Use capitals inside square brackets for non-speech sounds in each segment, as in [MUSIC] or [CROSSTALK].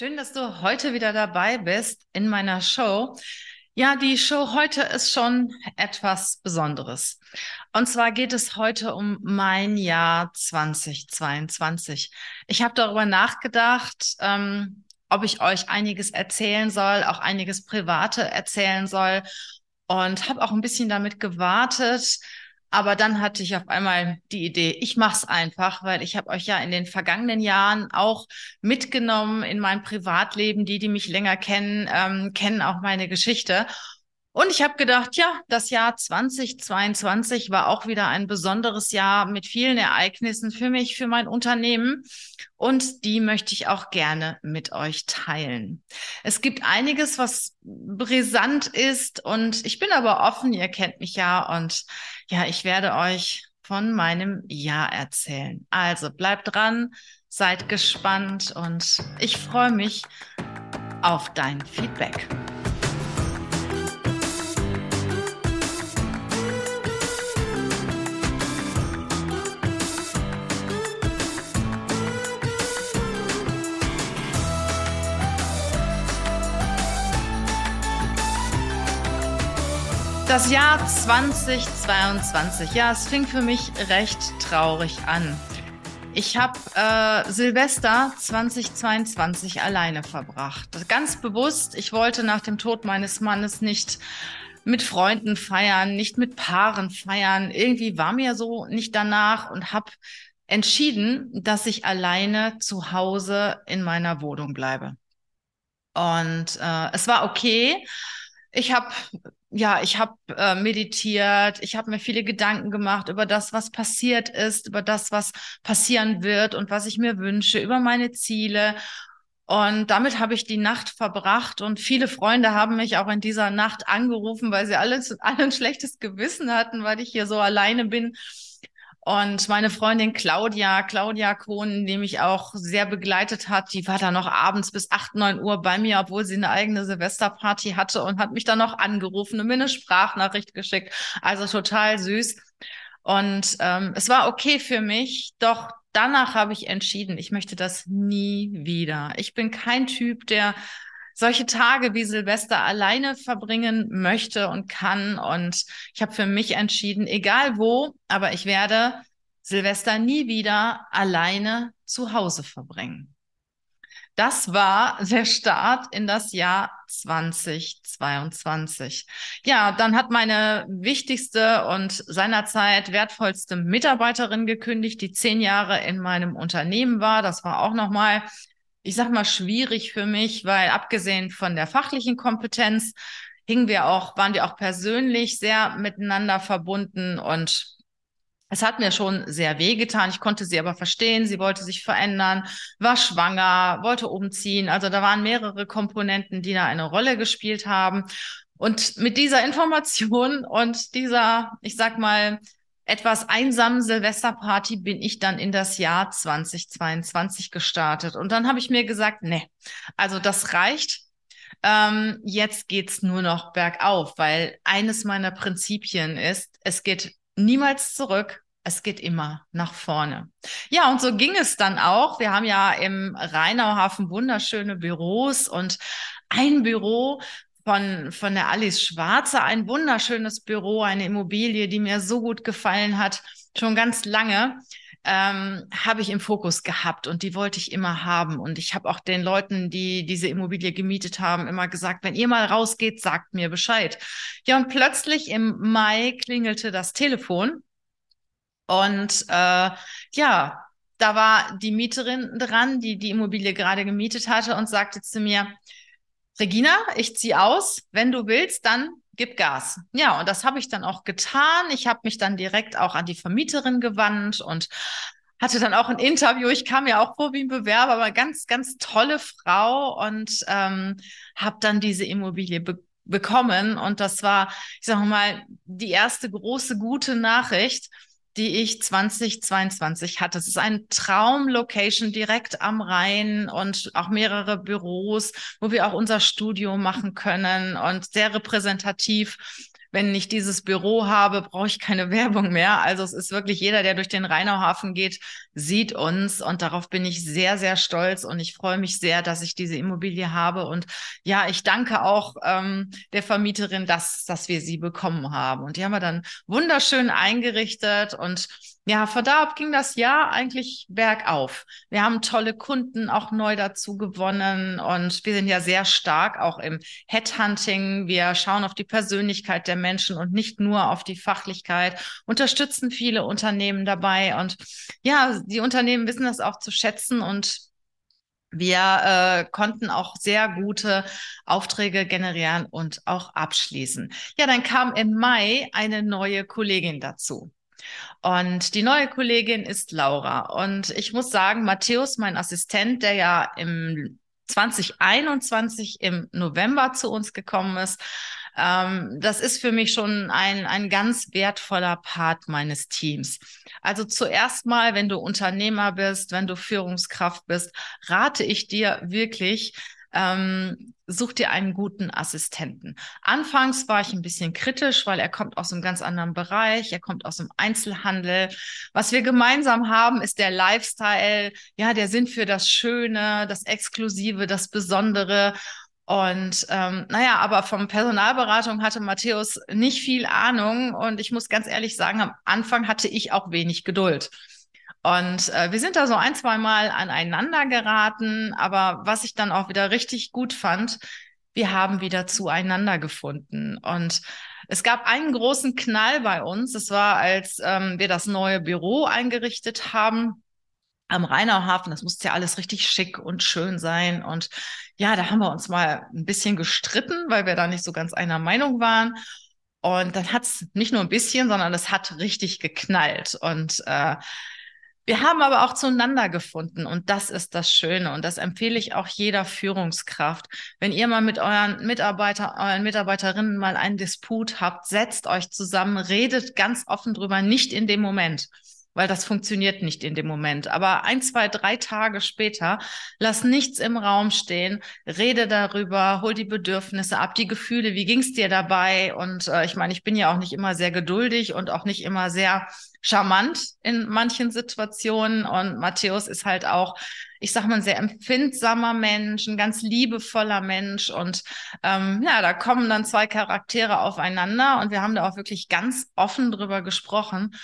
Schön, dass du heute wieder dabei bist in meiner Show. Ja, die Show heute ist schon etwas Besonderes. Und zwar geht es heute um mein Jahr 2022. Ich habe darüber nachgedacht, ähm, ob ich euch einiges erzählen soll, auch einiges Private erzählen soll und habe auch ein bisschen damit gewartet, aber dann hatte ich auf einmal die Idee, ich mache es einfach, weil ich habe euch ja in den vergangenen Jahren auch mitgenommen in mein Privatleben. Die, die mich länger kennen, ähm, kennen auch meine Geschichte. Und ich habe gedacht, ja, das Jahr 2022 war auch wieder ein besonderes Jahr mit vielen Ereignissen für mich, für mein Unternehmen. Und die möchte ich auch gerne mit euch teilen. Es gibt einiges, was brisant ist und ich bin aber offen, ihr kennt mich ja und ja, ich werde euch von meinem Jahr erzählen. Also bleibt dran, seid gespannt und ich freue mich auf dein Feedback. Das Jahr 2022, ja, es fing für mich recht traurig an. Ich habe äh, Silvester 2022 alleine verbracht. Ganz bewusst, ich wollte nach dem Tod meines Mannes nicht mit Freunden feiern, nicht mit Paaren feiern. Irgendwie war mir so nicht danach und habe entschieden, dass ich alleine zu Hause in meiner Wohnung bleibe. Und äh, es war okay. Ich habe ja, ich habe äh, meditiert, ich habe mir viele Gedanken gemacht über das, was passiert ist, über das, was passieren wird und was ich mir wünsche, über meine Ziele. Und damit habe ich die Nacht verbracht und viele Freunde haben mich auch in dieser Nacht angerufen, weil sie alles, [LAUGHS] alle ein schlechtes Gewissen hatten, weil ich hier so alleine bin und meine Freundin Claudia, Claudia Kohn, die mich auch sehr begleitet hat, die war da noch abends bis acht neun Uhr bei mir, obwohl sie eine eigene Silvesterparty hatte und hat mich dann noch angerufen und mir eine Sprachnachricht geschickt. Also total süß. Und ähm, es war okay für mich, doch danach habe ich entschieden, ich möchte das nie wieder. Ich bin kein Typ, der solche Tage wie Silvester alleine verbringen möchte und kann. Und ich habe für mich entschieden, egal wo, aber ich werde Silvester nie wieder alleine zu Hause verbringen. Das war der Start in das Jahr 2022. Ja, dann hat meine wichtigste und seinerzeit wertvollste Mitarbeiterin gekündigt, die zehn Jahre in meinem Unternehmen war. Das war auch nochmal ich sag mal, schwierig für mich, weil abgesehen von der fachlichen Kompetenz hingen wir auch, waren wir auch persönlich sehr miteinander verbunden und es hat mir schon sehr wehgetan. Ich konnte sie aber verstehen. Sie wollte sich verändern, war schwanger, wollte umziehen. Also da waren mehrere Komponenten, die da eine Rolle gespielt haben. Und mit dieser Information und dieser, ich sag mal, etwas einsamen Silvesterparty bin ich dann in das Jahr 2022 gestartet. Und dann habe ich mir gesagt, nee, also das reicht. Ähm, jetzt geht's nur noch bergauf, weil eines meiner Prinzipien ist, es geht niemals zurück, es geht immer nach vorne. Ja, und so ging es dann auch. Wir haben ja im Rheinauhafen wunderschöne Büros und ein Büro von, von der Alice Schwarze, ein wunderschönes Büro, eine Immobilie, die mir so gut gefallen hat, schon ganz lange. Ähm, habe ich im Fokus gehabt und die wollte ich immer haben. Und ich habe auch den Leuten, die diese Immobilie gemietet haben, immer gesagt, wenn ihr mal rausgeht, sagt mir Bescheid. Ja, und plötzlich im Mai klingelte das Telefon und äh, ja, da war die Mieterin dran, die die Immobilie gerade gemietet hatte und sagte zu mir, Regina, ich ziehe aus. Wenn du willst, dann gib Gas. Ja, und das habe ich dann auch getan. Ich habe mich dann direkt auch an die Vermieterin gewandt und hatte dann auch ein Interview. Ich kam ja auch vor wie ein Bewerber, aber ganz, ganz tolle Frau und ähm, habe dann diese Immobilie be bekommen. Und das war, ich sage mal, die erste große gute Nachricht die ich 2022 hatte. Es ist ein Traumlocation direkt am Rhein und auch mehrere Büros, wo wir auch unser Studio machen können und sehr repräsentativ wenn ich dieses Büro habe, brauche ich keine [LAUGHS] Werbung mehr. Also es ist wirklich jeder, der durch den Rheinauhafen geht, sieht uns. Und darauf bin ich sehr, sehr stolz. Und ich freue mich sehr, dass ich diese Immobilie habe. Und ja, ich danke auch ähm, der Vermieterin, dass, dass wir sie bekommen haben. Und die haben wir dann wunderschön eingerichtet. Und ja, von da ab ging das Jahr eigentlich bergauf. Wir haben tolle Kunden auch neu dazu gewonnen und wir sind ja sehr stark auch im Headhunting. Wir schauen auf die Persönlichkeit der Menschen und nicht nur auf die Fachlichkeit, unterstützen viele Unternehmen dabei und ja, die Unternehmen wissen das auch zu schätzen und wir äh, konnten auch sehr gute Aufträge generieren und auch abschließen. Ja, dann kam im Mai eine neue Kollegin dazu. Und die neue Kollegin ist Laura. Und ich muss sagen, Matthäus, mein Assistent, der ja im 2021 im November zu uns gekommen ist, ähm, das ist für mich schon ein, ein ganz wertvoller Part meines Teams. Also zuerst mal, wenn du Unternehmer bist, wenn du Führungskraft bist, rate ich dir wirklich, ähm, such dir einen guten Assistenten. Anfangs war ich ein bisschen kritisch, weil er kommt aus einem ganz anderen Bereich, er kommt aus dem Einzelhandel. Was wir gemeinsam haben, ist der Lifestyle, ja, der Sinn für das Schöne, das Exklusive, das Besondere. Und ähm, naja, aber vom Personalberatung hatte Matthäus nicht viel Ahnung und ich muss ganz ehrlich sagen, am Anfang hatte ich auch wenig Geduld. Und äh, wir sind da so ein, zwei Mal aneinander geraten, aber was ich dann auch wieder richtig gut fand, wir haben wieder zueinander gefunden. Und es gab einen großen Knall bei uns. Das war, als ähm, wir das neue Büro eingerichtet haben am Rheinauhafen. Das musste ja alles richtig schick und schön sein. Und ja, da haben wir uns mal ein bisschen gestritten, weil wir da nicht so ganz einer Meinung waren. Und dann hat es nicht nur ein bisschen, sondern es hat richtig geknallt. Und äh, wir haben aber auch zueinander gefunden und das ist das Schöne und das empfehle ich auch jeder Führungskraft. Wenn ihr mal mit euren Mitarbeiter, euren Mitarbeiterinnen mal einen Disput habt, setzt euch zusammen, redet ganz offen drüber, nicht in dem Moment weil das funktioniert nicht in dem Moment. Aber ein, zwei, drei Tage später, lass nichts im Raum stehen, rede darüber, hol die Bedürfnisse ab, die Gefühle, wie ging es dir dabei? Und äh, ich meine, ich bin ja auch nicht immer sehr geduldig und auch nicht immer sehr charmant in manchen Situationen. Und Matthäus ist halt auch, ich sag mal, ein sehr empfindsamer Mensch, ein ganz liebevoller Mensch. Und ähm, ja, da kommen dann zwei Charaktere aufeinander und wir haben da auch wirklich ganz offen drüber gesprochen.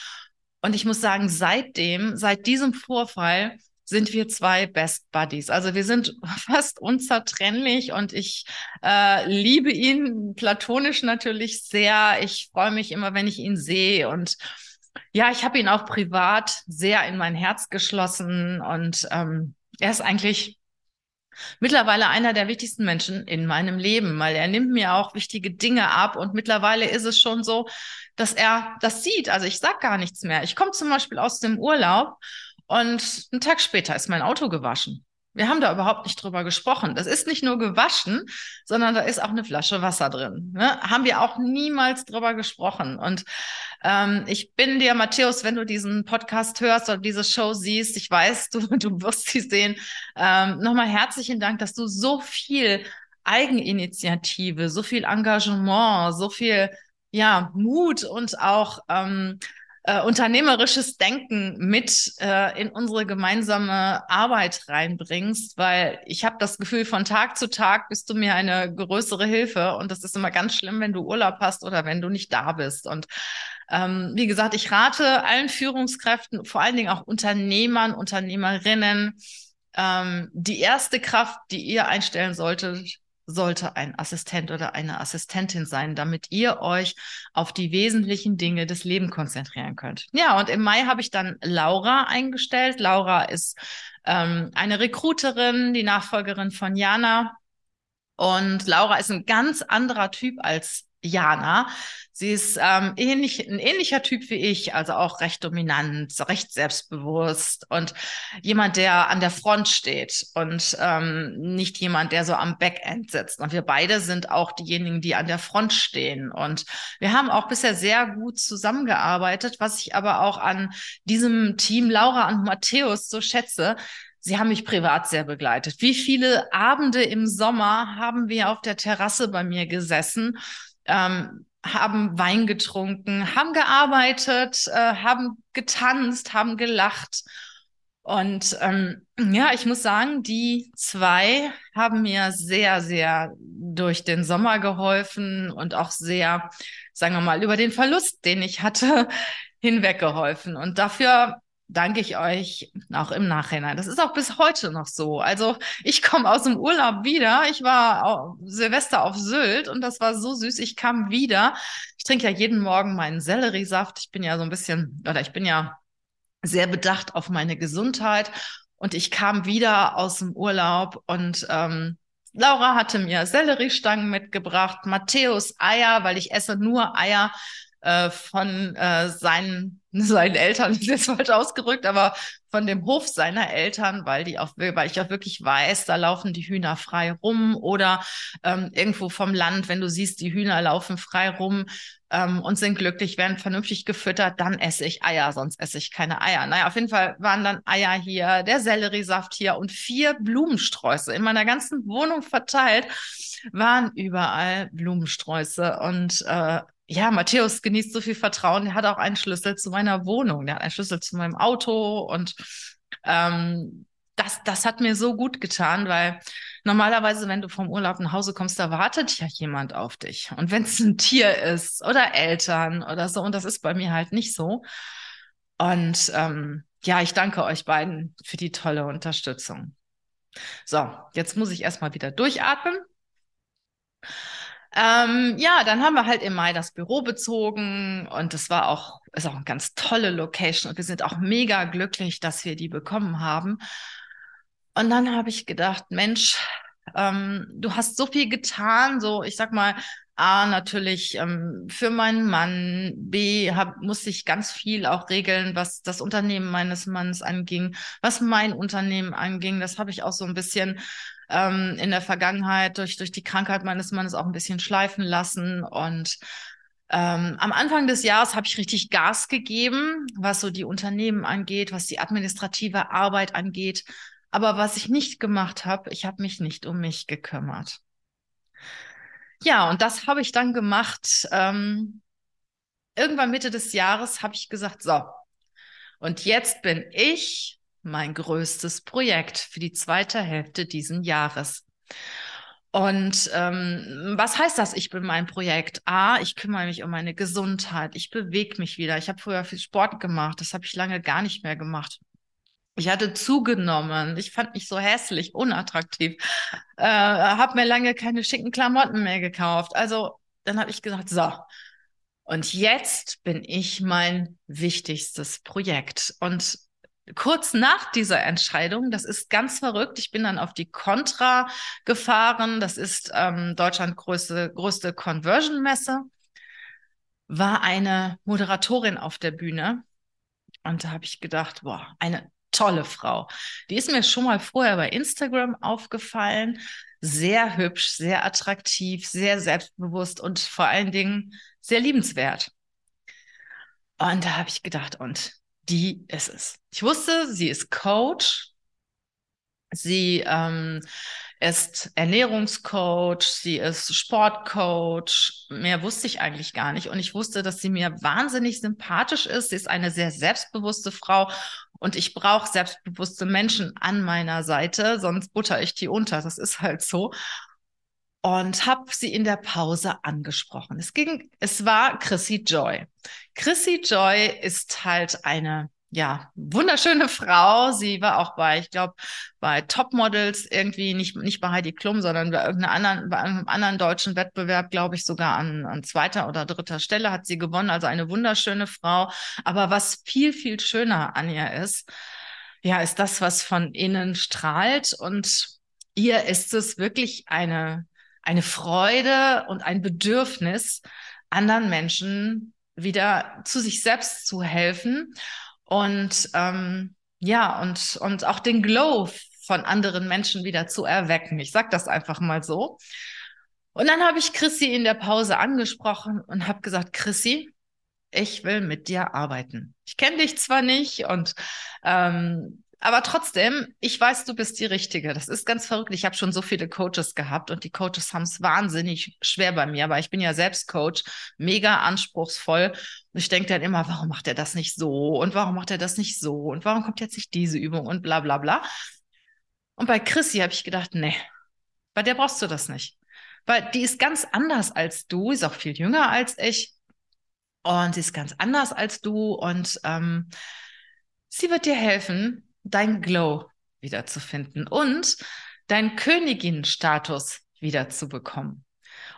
Und ich muss sagen, seitdem, seit diesem Vorfall, sind wir zwei Best Buddies. Also wir sind [LAUGHS] fast unzertrennlich und ich äh, liebe ihn platonisch natürlich sehr. Ich freue mich immer, wenn ich ihn sehe und ja, ich habe ihn auch privat sehr in mein Herz geschlossen und ähm, er ist eigentlich mittlerweile einer der wichtigsten Menschen in meinem Leben, weil er nimmt mir auch wichtige Dinge ab und mittlerweile ist es schon so, dass er das sieht. Also ich sag gar nichts mehr. Ich komme zum Beispiel aus dem Urlaub und einen Tag später ist mein Auto gewaschen. Wir haben da überhaupt nicht drüber gesprochen. Das ist nicht nur gewaschen, sondern da ist auch eine Flasche Wasser drin. Ne? Haben wir auch niemals drüber gesprochen. Und ähm, ich bin dir, Matthäus, wenn du diesen Podcast hörst oder diese Show siehst, ich weiß, du, [LAUGHS] du wirst sie sehen, ähm, nochmal herzlichen Dank, dass du so viel Eigeninitiative, so viel Engagement, so viel ja, Mut und auch ähm, äh, unternehmerisches Denken mit äh, in unsere gemeinsame Arbeit reinbringst, weil ich habe das Gefühl, von Tag zu Tag bist du mir eine größere Hilfe und das ist immer ganz schlimm, wenn du Urlaub hast oder wenn du nicht da bist. Und ähm, wie gesagt, ich rate allen Führungskräften, vor allen Dingen auch Unternehmern, Unternehmerinnen, ähm, die erste Kraft, die ihr einstellen solltet, sollte ein Assistent oder eine Assistentin sein, damit ihr euch auf die wesentlichen Dinge des Lebens konzentrieren könnt. Ja, und im Mai habe ich dann Laura eingestellt. Laura ist ähm, eine Recruiterin, die Nachfolgerin von Jana. Und Laura ist ein ganz anderer Typ als Jana. Sie ist ähm, ähnlich, ein ähnlicher Typ wie ich, also auch recht dominant, recht selbstbewusst und jemand, der an der Front steht und ähm, nicht jemand, der so am Backend sitzt. Und wir beide sind auch diejenigen, die an der Front stehen. Und wir haben auch bisher sehr gut zusammengearbeitet, was ich aber auch an diesem Team Laura und Matthäus so schätze. Sie haben mich privat sehr begleitet. Wie viele Abende im Sommer haben wir auf der Terrasse bei mir gesessen ähm, haben Wein getrunken, haben gearbeitet, äh, haben getanzt, haben gelacht. Und ähm, ja, ich muss sagen, die zwei haben mir sehr, sehr durch den Sommer geholfen und auch sehr, sagen wir mal, über den Verlust, den ich hatte, [LAUGHS] hinweggeholfen. Und dafür danke ich euch auch im Nachhinein. Das ist auch bis heute noch so. Also ich komme aus dem Urlaub wieder. Ich war Silvester auf Sylt und das war so süß. Ich kam wieder. Ich trinke ja jeden Morgen meinen Selleriesaft. Ich bin ja so ein bisschen, oder ich bin ja sehr bedacht auf meine Gesundheit. Und ich kam wieder aus dem Urlaub und ähm, Laura hatte mir Selleriestangen mitgebracht, Matthäus Eier, weil ich esse nur Eier äh, von äh, seinen, [LAUGHS] seinen Eltern, ist jetzt falsch ausgerückt, aber von dem Hof seiner Eltern, weil die auch, weil ich auch wirklich weiß, da laufen die Hühner frei rum oder ähm, irgendwo vom Land, wenn du siehst, die Hühner laufen frei rum ähm, und sind glücklich, werden vernünftig gefüttert, dann esse ich Eier, sonst esse ich keine Eier. Naja, auf jeden Fall waren dann Eier hier, der Selleriesaft hier und vier Blumensträuße in meiner ganzen Wohnung verteilt waren überall Blumensträuße und äh, ja, Matthäus genießt so viel Vertrauen. Er hat auch einen Schlüssel zu meiner Wohnung. Der hat einen Schlüssel zu meinem Auto. Und ähm, das, das hat mir so gut getan, weil normalerweise, wenn du vom Urlaub nach Hause kommst, da wartet ja jemand auf dich. Und wenn es ein Tier ist oder Eltern oder so, und das ist bei mir halt nicht so. Und ähm, ja, ich danke euch beiden für die tolle Unterstützung. So, jetzt muss ich erstmal wieder durchatmen. Ähm, ja, dann haben wir halt im Mai das Büro bezogen und das war auch, ist auch eine ganz tolle Location und wir sind auch mega glücklich, dass wir die bekommen haben. Und dann habe ich gedacht, Mensch, ähm, du hast so viel getan, so ich sag mal, A, natürlich ähm, für meinen Mann, B, hab, musste ich ganz viel auch regeln, was das Unternehmen meines Mannes anging, was mein Unternehmen anging. Das habe ich auch so ein bisschen ähm, in der Vergangenheit durch, durch die Krankheit meines Mannes auch ein bisschen schleifen lassen. Und ähm, am Anfang des Jahres habe ich richtig Gas gegeben, was so die Unternehmen angeht, was die administrative Arbeit angeht. Aber was ich nicht gemacht habe, ich habe mich nicht um mich gekümmert. Ja, und das habe ich dann gemacht. Ähm, irgendwann Mitte des Jahres habe ich gesagt, so, und jetzt bin ich mein größtes Projekt für die zweite Hälfte diesen Jahres. Und ähm, was heißt das? Ich bin mein Projekt. A, ich kümmere mich um meine Gesundheit. Ich bewege mich wieder. Ich habe früher viel Sport gemacht. Das habe ich lange gar nicht mehr gemacht. Ich hatte zugenommen. Ich fand mich so hässlich, unattraktiv. Äh, habe mir lange keine schicken Klamotten mehr gekauft. Also dann habe ich gesagt, so. Und jetzt bin ich mein wichtigstes Projekt. Und kurz nach dieser Entscheidung, das ist ganz verrückt, ich bin dann auf die Contra gefahren, das ist ähm, Deutschland größte, größte Conversion-Messe, war eine Moderatorin auf der Bühne und da habe ich gedacht, boah, eine tolle Frau. Die ist mir schon mal vorher bei Instagram aufgefallen, sehr hübsch, sehr attraktiv, sehr selbstbewusst und vor allen Dingen sehr liebenswert. Und da habe ich gedacht, und die ist es. Ich wusste, sie ist Coach. Sie ähm, ist Ernährungscoach, sie ist Sportcoach. Mehr wusste ich eigentlich gar nicht. Und ich wusste, dass sie mir wahnsinnig sympathisch ist. Sie ist eine sehr selbstbewusste Frau. Und ich brauche selbstbewusste Menschen an meiner Seite, sonst butter ich die unter. Das ist halt so. Und habe sie in der Pause angesprochen. Es ging, es war Chrissy Joy. Chrissy Joy ist halt eine ja, wunderschöne Frau. Sie war auch bei, ich glaube, bei Topmodels irgendwie, nicht, nicht bei Heidi Klum, sondern bei anderen, bei einem anderen deutschen Wettbewerb, glaube ich, sogar an, an zweiter oder dritter Stelle hat sie gewonnen. Also eine wunderschöne Frau. Aber was viel, viel schöner an ihr ist, ja, ist das, was von innen strahlt. Und ihr ist es wirklich eine, eine Freude und ein Bedürfnis, anderen Menschen wieder zu sich selbst zu helfen und ähm, ja, und, und auch den Glow von anderen Menschen wieder zu erwecken. Ich sage das einfach mal so. Und dann habe ich Chrissy in der Pause angesprochen und habe gesagt, Chrissy, ich will mit dir arbeiten. Ich kenne dich zwar nicht und ähm, aber trotzdem, ich weiß, du bist die Richtige. Das ist ganz verrückt. Ich habe schon so viele Coaches gehabt und die Coaches haben es wahnsinnig schwer bei mir, aber ich bin ja selbst Coach, mega anspruchsvoll. Und ich denke dann immer, warum macht er das nicht so? Und warum macht er das nicht so? Und warum kommt jetzt nicht diese Übung? Und bla bla bla. Und bei Chrissy habe ich gedacht, nee, bei der brauchst du das nicht. Weil die ist ganz anders als du, ist auch viel jünger als ich. Und sie ist ganz anders als du. Und ähm, sie wird dir helfen, dein Glow wiederzufinden und deinen Königinnenstatus wiederzubekommen.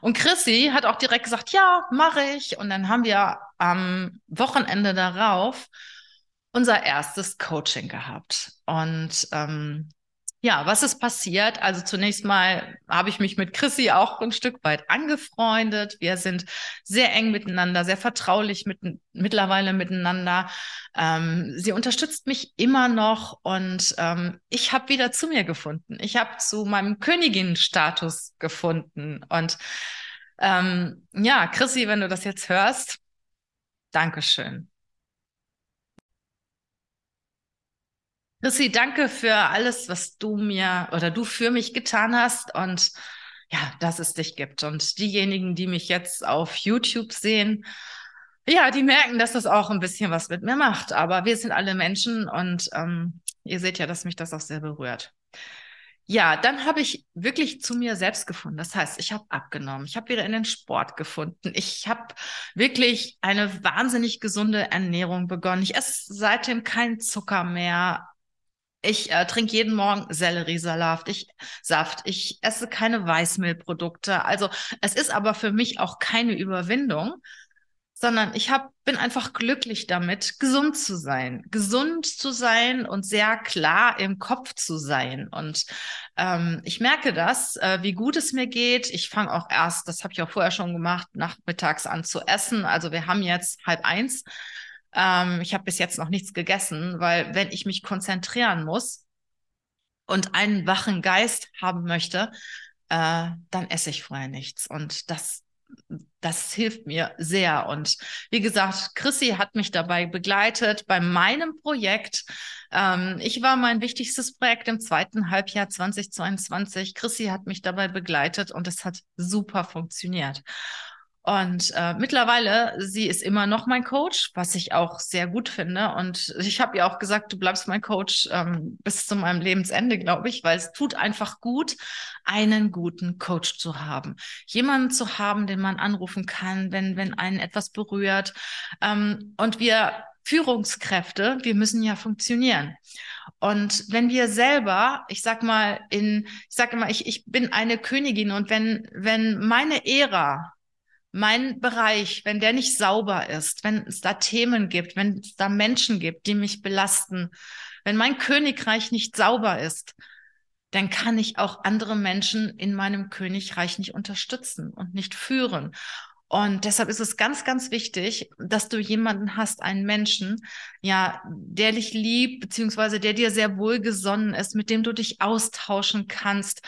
Und Chrissy hat auch direkt gesagt, ja, mache ich. Und dann haben wir am Wochenende darauf unser erstes Coaching gehabt. Und ähm, ja, was ist passiert? Also zunächst mal habe ich mich mit Chrissy auch ein Stück weit angefreundet. Wir sind sehr eng miteinander, sehr vertraulich mit, mittlerweile miteinander. Ähm, sie unterstützt mich immer noch und ähm, ich habe wieder zu mir gefunden. Ich habe zu meinem Königinnenstatus gefunden. Und ähm, ja, Chrissy, wenn du das jetzt hörst, Dankeschön. Chrissy, danke für alles, was du mir oder du für mich getan hast und ja, dass es dich gibt. Und diejenigen, die mich jetzt auf YouTube sehen, ja, die merken, dass das auch ein bisschen was mit mir macht. Aber wir sind alle Menschen und ähm, ihr seht ja, dass mich das auch sehr berührt. Ja, dann habe ich wirklich zu mir selbst gefunden. Das heißt, ich habe abgenommen. Ich habe wieder in den Sport gefunden. Ich habe wirklich eine wahnsinnig gesunde Ernährung begonnen. Ich esse seitdem keinen Zucker mehr. Ich äh, trinke jeden Morgen Selleriesaft. Ich Saft. Ich esse keine Weißmehlprodukte. Also es ist aber für mich auch keine Überwindung, sondern ich hab, bin einfach glücklich damit, gesund zu sein, gesund zu sein und sehr klar im Kopf zu sein. Und ähm, ich merke das, äh, wie gut es mir geht. Ich fange auch erst, das habe ich auch vorher schon gemacht, nachmittags an zu essen. Also wir haben jetzt halb eins. Ähm, ich habe bis jetzt noch nichts gegessen, weil wenn ich mich konzentrieren muss und einen wachen Geist haben möchte, äh, dann esse ich vorher nichts. Und das das hilft mir sehr. Und wie gesagt, Chrissy hat mich dabei begleitet bei meinem Projekt. Ähm, ich war mein wichtigstes Projekt im zweiten Halbjahr 2022. Chrissy hat mich dabei begleitet und es hat super funktioniert. Und äh, mittlerweile, sie ist immer noch mein Coach, was ich auch sehr gut finde. Und ich habe ihr auch gesagt, du bleibst mein Coach ähm, bis zu meinem Lebensende, glaube ich, weil es tut einfach gut, einen guten Coach zu haben. Jemanden zu haben, den man anrufen kann, wenn, wenn einen etwas berührt. Ähm, und wir Führungskräfte, wir müssen ja funktionieren. Und wenn wir selber, ich sag mal, in, ich sage immer, ich, ich bin eine Königin und wenn, wenn meine Ära mein Bereich, wenn der nicht sauber ist, wenn es da Themen gibt, wenn es da Menschen gibt, die mich belasten, wenn mein Königreich nicht sauber ist, dann kann ich auch andere Menschen in meinem Königreich nicht unterstützen und nicht führen. Und deshalb ist es ganz, ganz wichtig, dass du jemanden hast, einen Menschen, ja, der dich liebt, beziehungsweise der dir sehr wohlgesonnen ist, mit dem du dich austauschen kannst,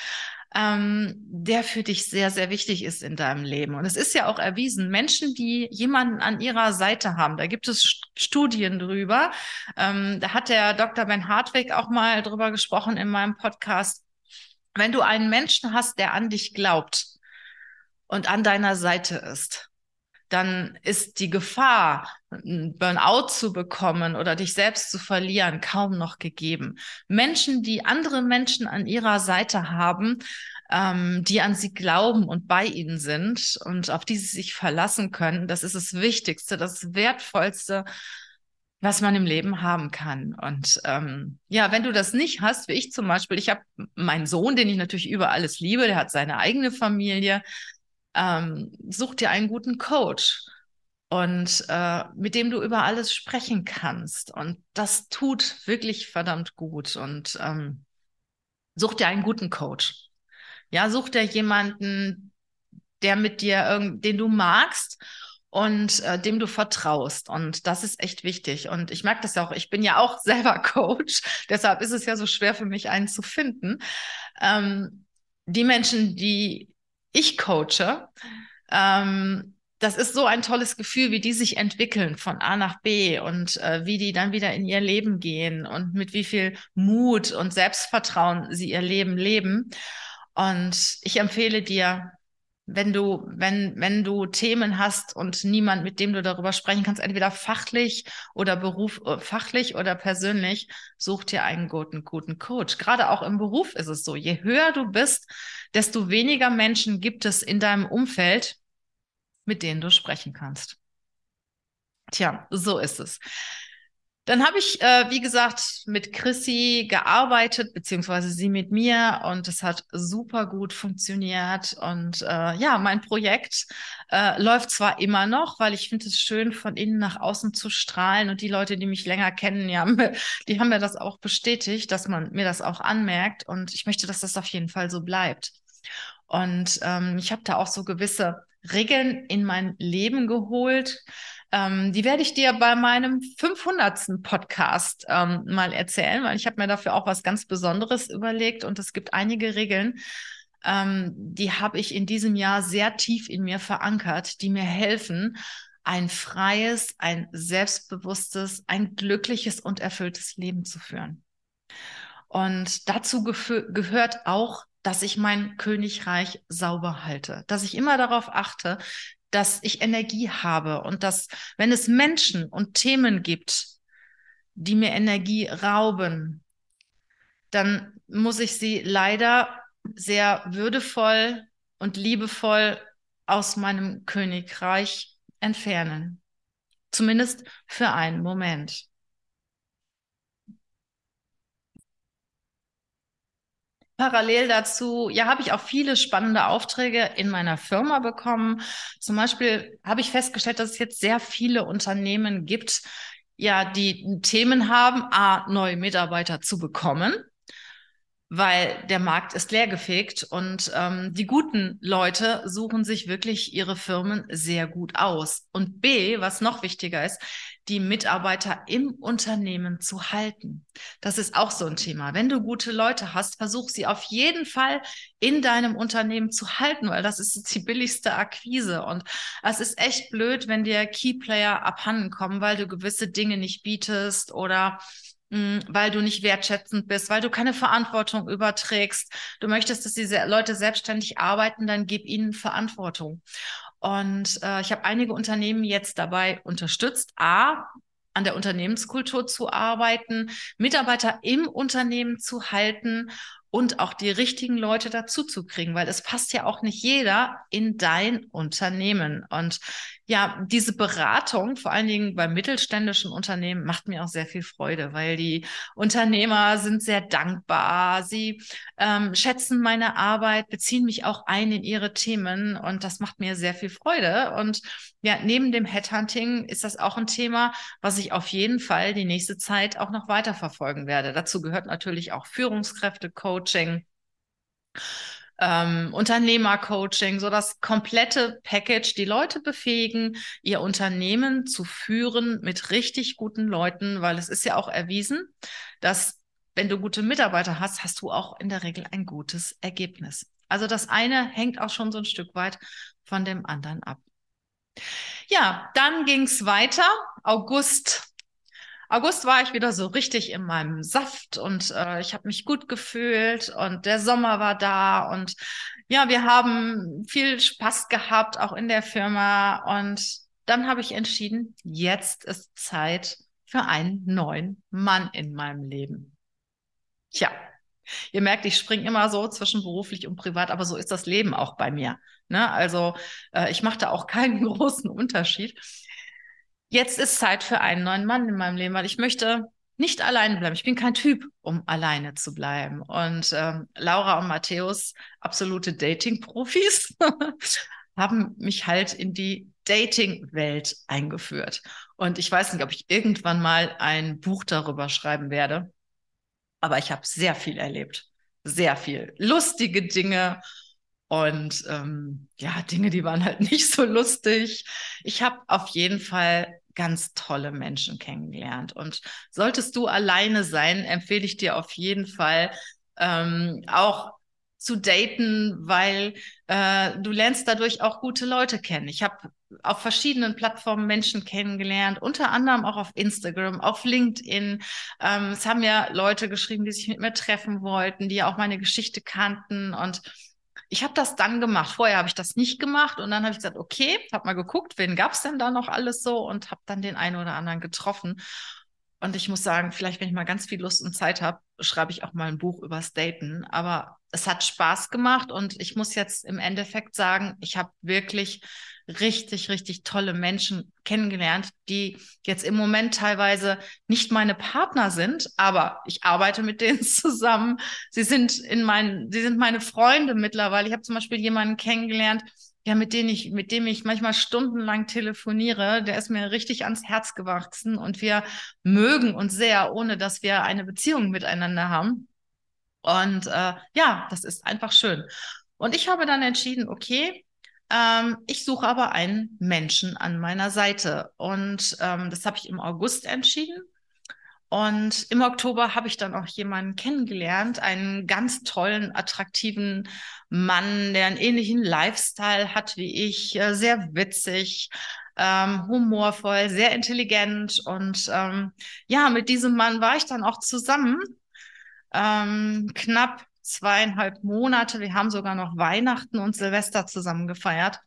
ähm, der für dich sehr, sehr wichtig ist in deinem Leben. Und es ist ja auch erwiesen, Menschen, die jemanden an ihrer Seite haben, da gibt es Studien drüber. Ähm, da hat der Dr. Ben Hartwig auch mal drüber gesprochen in meinem Podcast. Wenn du einen Menschen hast, der an dich glaubt und an deiner Seite ist, dann ist die Gefahr, Burnout zu bekommen oder dich selbst zu verlieren, kaum noch gegeben. Menschen, die andere Menschen an ihrer Seite haben, ähm, die an sie glauben und bei ihnen sind und auf die sie sich verlassen können, das ist das Wichtigste, das Wertvollste, was man im Leben haben kann. Und ähm, ja, wenn du das nicht hast, wie ich zum Beispiel, ich habe meinen Sohn, den ich natürlich über alles liebe, der hat seine eigene Familie, ähm, such dir einen guten Coach und äh, mit dem du über alles sprechen kannst. Und das tut wirklich verdammt gut. Und ähm, such dir einen guten Coach. Ja, such dir jemanden, der mit dir, den du magst und äh, dem du vertraust. Und das ist echt wichtig. Und ich merke das ja auch, ich bin ja auch [LAUGHS] selber Coach, deshalb ist es ja so schwer für mich, einen zu finden. Ähm, die Menschen, die ich coache, ähm, das ist so ein tolles Gefühl, wie die sich entwickeln von A nach B und äh, wie die dann wieder in ihr Leben gehen und mit wie viel Mut und Selbstvertrauen sie ihr Leben leben. Und ich empfehle dir, wenn du, wenn, wenn du Themen hast und niemand, mit dem du darüber sprechen kannst, entweder fachlich oder Beruf, äh, fachlich oder persönlich, such dir einen guten, guten Coach. Gerade auch im Beruf ist es so. Je höher du bist, desto weniger Menschen gibt es in deinem Umfeld, mit denen du sprechen kannst. Tja, so ist es. Dann habe ich, äh, wie gesagt, mit Chrissy gearbeitet, beziehungsweise sie mit mir und es hat super gut funktioniert. Und äh, ja, mein Projekt äh, läuft zwar immer noch, weil ich finde es schön, von innen nach außen zu strahlen. Und die Leute, die mich länger kennen, ja, [LAUGHS] die haben mir das auch bestätigt, dass man mir das auch anmerkt. Und ich möchte, dass das auf jeden Fall so bleibt. Und ähm, ich habe da auch so gewisse Regeln in mein Leben geholt. Ähm, die werde ich dir bei meinem 500. Podcast ähm, mal erzählen, weil ich habe mir dafür auch was ganz Besonderes überlegt und es gibt einige Regeln, ähm, die habe ich in diesem Jahr sehr tief in mir verankert, die mir helfen, ein freies, ein selbstbewusstes, ein glückliches und erfülltes Leben zu führen. Und dazu gehört auch dass ich mein Königreich sauber halte, dass ich immer darauf achte, dass ich Energie habe und dass, wenn es Menschen und Themen gibt, die mir Energie rauben, dann muss ich sie leider sehr würdevoll und liebevoll aus meinem Königreich entfernen. Zumindest für einen Moment. Parallel dazu, ja, habe ich auch viele spannende Aufträge in meiner Firma bekommen. Zum Beispiel habe ich festgestellt, dass es jetzt sehr viele Unternehmen gibt, ja, die Themen haben, a, neue Mitarbeiter zu bekommen weil der Markt ist leergefegt und ähm, die guten Leute suchen sich wirklich ihre Firmen sehr gut aus. Und B, was noch wichtiger ist, die Mitarbeiter im Unternehmen zu halten. Das ist auch so ein Thema. Wenn du gute Leute hast, versuch sie auf jeden Fall in deinem Unternehmen zu halten, weil das ist die billigste Akquise. Und es ist echt blöd, wenn dir Keyplayer abhanden kommen, weil du gewisse Dinge nicht bietest oder Mm, weil du nicht wertschätzend bist, weil du keine Verantwortung überträgst. Du möchtest, dass diese Leute selbstständig arbeiten, dann gib ihnen Verantwortung. Und äh, ich habe einige Unternehmen jetzt dabei unterstützt, a, an der Unternehmenskultur zu arbeiten, Mitarbeiter im Unternehmen zu halten und auch die richtigen Leute dazu zu kriegen, weil es passt ja auch nicht jeder in dein Unternehmen. Und ja, diese Beratung, vor allen Dingen bei mittelständischen Unternehmen, macht mir auch sehr viel Freude, weil die Unternehmer sind sehr dankbar. Sie ähm, schätzen meine Arbeit, beziehen mich auch ein in ihre Themen und das macht mir sehr viel Freude. Und ja, neben dem Headhunting ist das auch ein Thema, was ich auf jeden Fall die nächste Zeit auch noch weiter verfolgen werde. Dazu gehört natürlich auch Führungskräfte-Coaching ähm, Unternehmercoaching, so das komplette Package, die Leute befähigen, ihr Unternehmen zu führen mit richtig guten Leuten, weil es ist ja auch erwiesen, dass wenn du gute Mitarbeiter hast, hast du auch in der Regel ein gutes Ergebnis. Also das eine hängt auch schon so ein Stück weit von dem anderen ab. Ja, dann ging es weiter. August August war ich wieder so richtig in meinem Saft und äh, ich habe mich gut gefühlt und der Sommer war da und ja, wir haben viel Spaß gehabt, auch in der Firma. Und dann habe ich entschieden, jetzt ist Zeit für einen neuen Mann in meinem Leben. Tja, ihr merkt, ich springe immer so zwischen beruflich und privat, aber so ist das Leben auch bei mir. Ne? Also äh, ich mache da auch keinen [LAUGHS] großen Unterschied jetzt ist Zeit für einen neuen Mann in meinem Leben, weil ich möchte nicht alleine bleiben. Ich bin kein Typ, um alleine zu bleiben. Und ähm, Laura und Matthäus, absolute Dating-Profis, [LAUGHS] haben mich halt in die Dating-Welt eingeführt. Und ich weiß nicht, ob ich irgendwann mal ein Buch darüber schreiben werde. Aber ich habe sehr viel erlebt. Sehr viel. Lustige Dinge und ähm, ja, Dinge, die waren halt [LAUGHS] nicht so lustig. Ich habe auf jeden Fall ganz tolle Menschen kennengelernt. Und solltest du alleine sein, empfehle ich dir auf jeden Fall ähm, auch zu daten, weil äh, du lernst dadurch auch gute Leute kennen. Ich habe auf verschiedenen Plattformen Menschen kennengelernt, unter anderem auch auf Instagram, auf LinkedIn. Ähm, es haben ja Leute geschrieben, die sich mit mir treffen wollten, die auch meine Geschichte kannten und ich habe das dann gemacht. Vorher habe ich das nicht gemacht und dann habe ich gesagt, okay, habe mal geguckt, wen gab es denn da noch alles so und habe dann den einen oder anderen getroffen. Und ich muss sagen, vielleicht, wenn ich mal ganz viel Lust und Zeit habe, schreibe ich auch mal ein Buch übers Daten. Aber es hat Spaß gemacht und ich muss jetzt im Endeffekt sagen, ich habe wirklich richtig, richtig tolle Menschen kennengelernt, die jetzt im Moment teilweise nicht meine Partner sind, aber ich arbeite mit denen [LAUGHS] zusammen. Sie sind in meinen, sie sind meine Freunde mittlerweile. Ich habe zum Beispiel jemanden kennengelernt, ja, mit dem ich, mit dem ich manchmal stundenlang telefoniere, der ist mir richtig ans Herz gewachsen und wir mögen uns sehr, ohne dass wir eine Beziehung miteinander haben. Und äh, ja, das ist einfach schön. Und ich habe dann entschieden, okay, ähm, ich suche aber einen Menschen an meiner Seite. Und ähm, das habe ich im August entschieden. Und im Oktober habe ich dann auch jemanden kennengelernt, einen ganz tollen, attraktiven Mann, der einen ähnlichen Lifestyle hat wie ich, äh, sehr witzig, ähm, humorvoll, sehr intelligent. Und ähm, ja, mit diesem Mann war ich dann auch zusammen. Ähm, knapp zweieinhalb Monate. Wir haben sogar noch Weihnachten und Silvester zusammen gefeiert.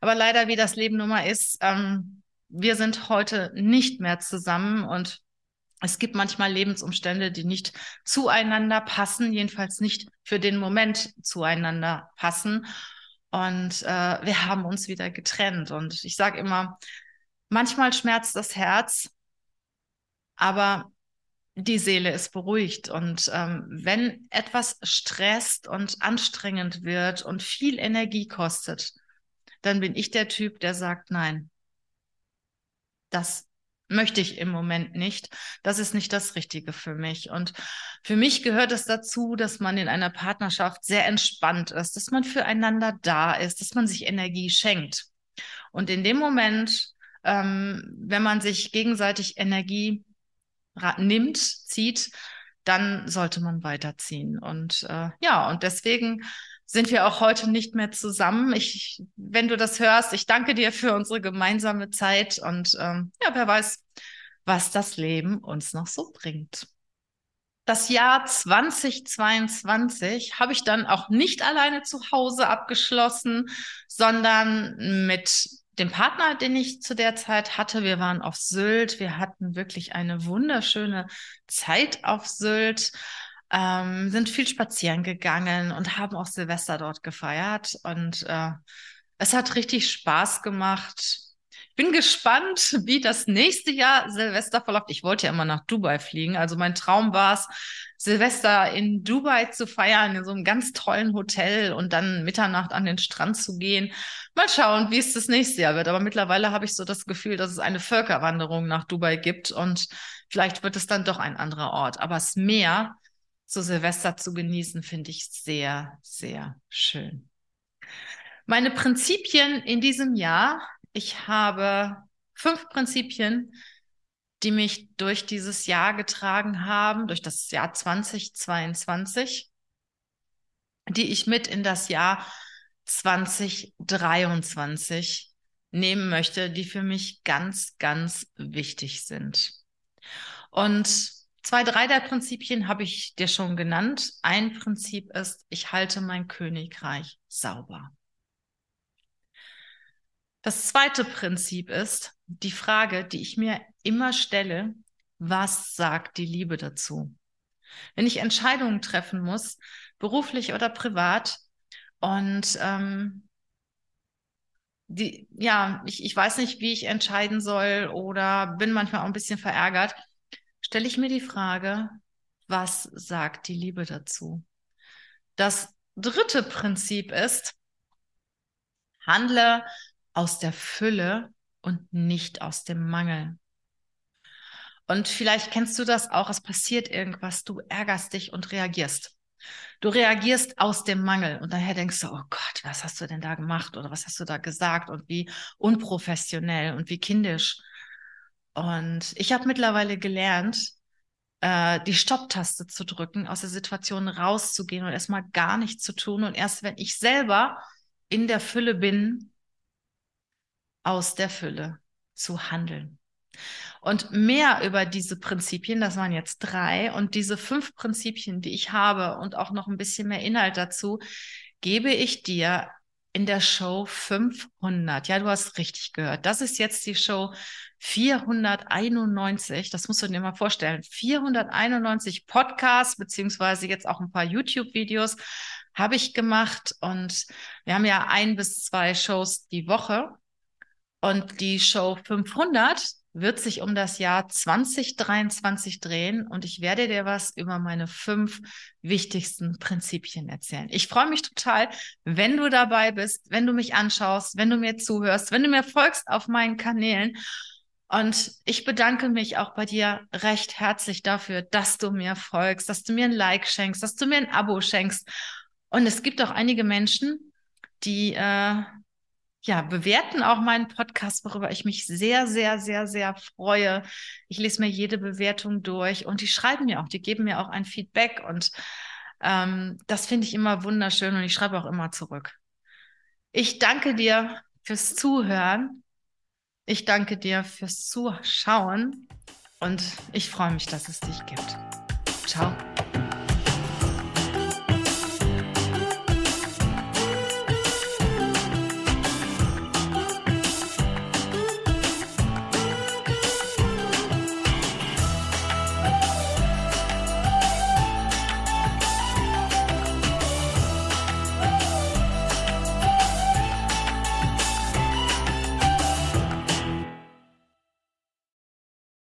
Aber leider, wie das Leben nun mal ist, ähm, wir sind heute nicht mehr zusammen und es gibt manchmal Lebensumstände, die nicht zueinander passen, jedenfalls nicht für den Moment zueinander passen. Und äh, wir haben uns wieder getrennt. Und ich sage immer, manchmal schmerzt das Herz, aber die Seele ist beruhigt. Und ähm, wenn etwas stresst und anstrengend wird und viel Energie kostet, dann bin ich der Typ, der sagt, nein, das möchte ich im Moment nicht. Das ist nicht das Richtige für mich. Und für mich gehört es dazu, dass man in einer Partnerschaft sehr entspannt ist, dass man füreinander da ist, dass man sich Energie schenkt. Und in dem Moment, ähm, wenn man sich gegenseitig Energie nimmt, zieht, dann sollte man weiterziehen. Und äh, ja, und deswegen sind wir auch heute nicht mehr zusammen. Ich, wenn du das hörst, ich danke dir für unsere gemeinsame Zeit und ähm, ja, wer weiß, was das Leben uns noch so bringt. Das Jahr 2022 habe ich dann auch nicht alleine zu Hause abgeschlossen, sondern mit dem Partner, den ich zu der Zeit hatte. Wir waren auf Sylt. Wir hatten wirklich eine wunderschöne Zeit auf Sylt ähm, sind viel spazieren gegangen und haben auch Silvester dort gefeiert. Und äh, es hat richtig Spaß gemacht. Ich bin gespannt, wie das nächste Jahr Silvester verläuft. Ich wollte ja immer nach Dubai fliegen. Also mein Traum war es, Silvester in Dubai zu feiern, in so einem ganz tollen Hotel und dann Mitternacht an den Strand zu gehen. Mal schauen, wie es das nächste Jahr wird. Aber mittlerweile habe ich so das Gefühl, dass es eine Völkerwanderung nach Dubai gibt und vielleicht wird es dann doch ein anderer Ort. Aber das Meer zu Silvester zu genießen, finde ich sehr, sehr schön. Meine Prinzipien in diesem Jahr, ich habe fünf Prinzipien, die mich durch dieses Jahr getragen haben, durch das Jahr 2022, die ich mit in das Jahr 2023 nehmen möchte, die für mich ganz, ganz wichtig sind. Und Zwei, drei der Prinzipien habe ich dir schon genannt. Ein Prinzip ist, ich halte mein Königreich sauber. Das zweite Prinzip ist die Frage, die ich mir immer stelle, was sagt die Liebe dazu? Wenn ich Entscheidungen treffen muss, beruflich oder privat, und ähm, die, ja, ich, ich weiß nicht, wie ich entscheiden soll oder bin manchmal auch ein bisschen verärgert, stelle ich mir die Frage, was sagt die Liebe dazu? Das dritte Prinzip ist, handle aus der Fülle und nicht aus dem Mangel. Und vielleicht kennst du das auch, es passiert irgendwas, du ärgerst dich und reagierst. Du reagierst aus dem Mangel und daher denkst du, oh Gott, was hast du denn da gemacht oder was hast du da gesagt und wie unprofessionell und wie kindisch. Und ich habe mittlerweile gelernt, äh, die Stopptaste zu drücken, aus der Situation rauszugehen und erstmal gar nichts zu tun. Und erst wenn ich selber in der Fülle bin, aus der Fülle zu handeln. Und mehr über diese Prinzipien, das waren jetzt drei, und diese fünf Prinzipien, die ich habe und auch noch ein bisschen mehr Inhalt dazu, gebe ich dir in der Show 500. Ja, du hast richtig gehört. Das ist jetzt die Show 491. Das musst du dir mal vorstellen. 491 Podcasts, beziehungsweise jetzt auch ein paar YouTube-Videos habe ich gemacht. Und wir haben ja ein bis zwei Shows die Woche. Und die Show 500, wird sich um das Jahr 2023 drehen und ich werde dir was über meine fünf wichtigsten Prinzipien erzählen. Ich freue mich total, wenn du dabei bist, wenn du mich anschaust, wenn du mir zuhörst, wenn du mir folgst auf meinen Kanälen. Und ich bedanke mich auch bei dir recht herzlich dafür, dass du mir folgst, dass du mir ein Like schenkst, dass du mir ein Abo schenkst. Und es gibt auch einige Menschen, die äh, ja, bewerten auch meinen Podcast, worüber ich mich sehr, sehr, sehr, sehr freue. Ich lese mir jede Bewertung durch und die schreiben mir auch, die geben mir auch ein Feedback und ähm, das finde ich immer wunderschön und ich schreibe auch immer zurück. Ich danke dir fürs Zuhören. Ich danke dir fürs Zuschauen und ich freue mich, dass es dich gibt. Ciao.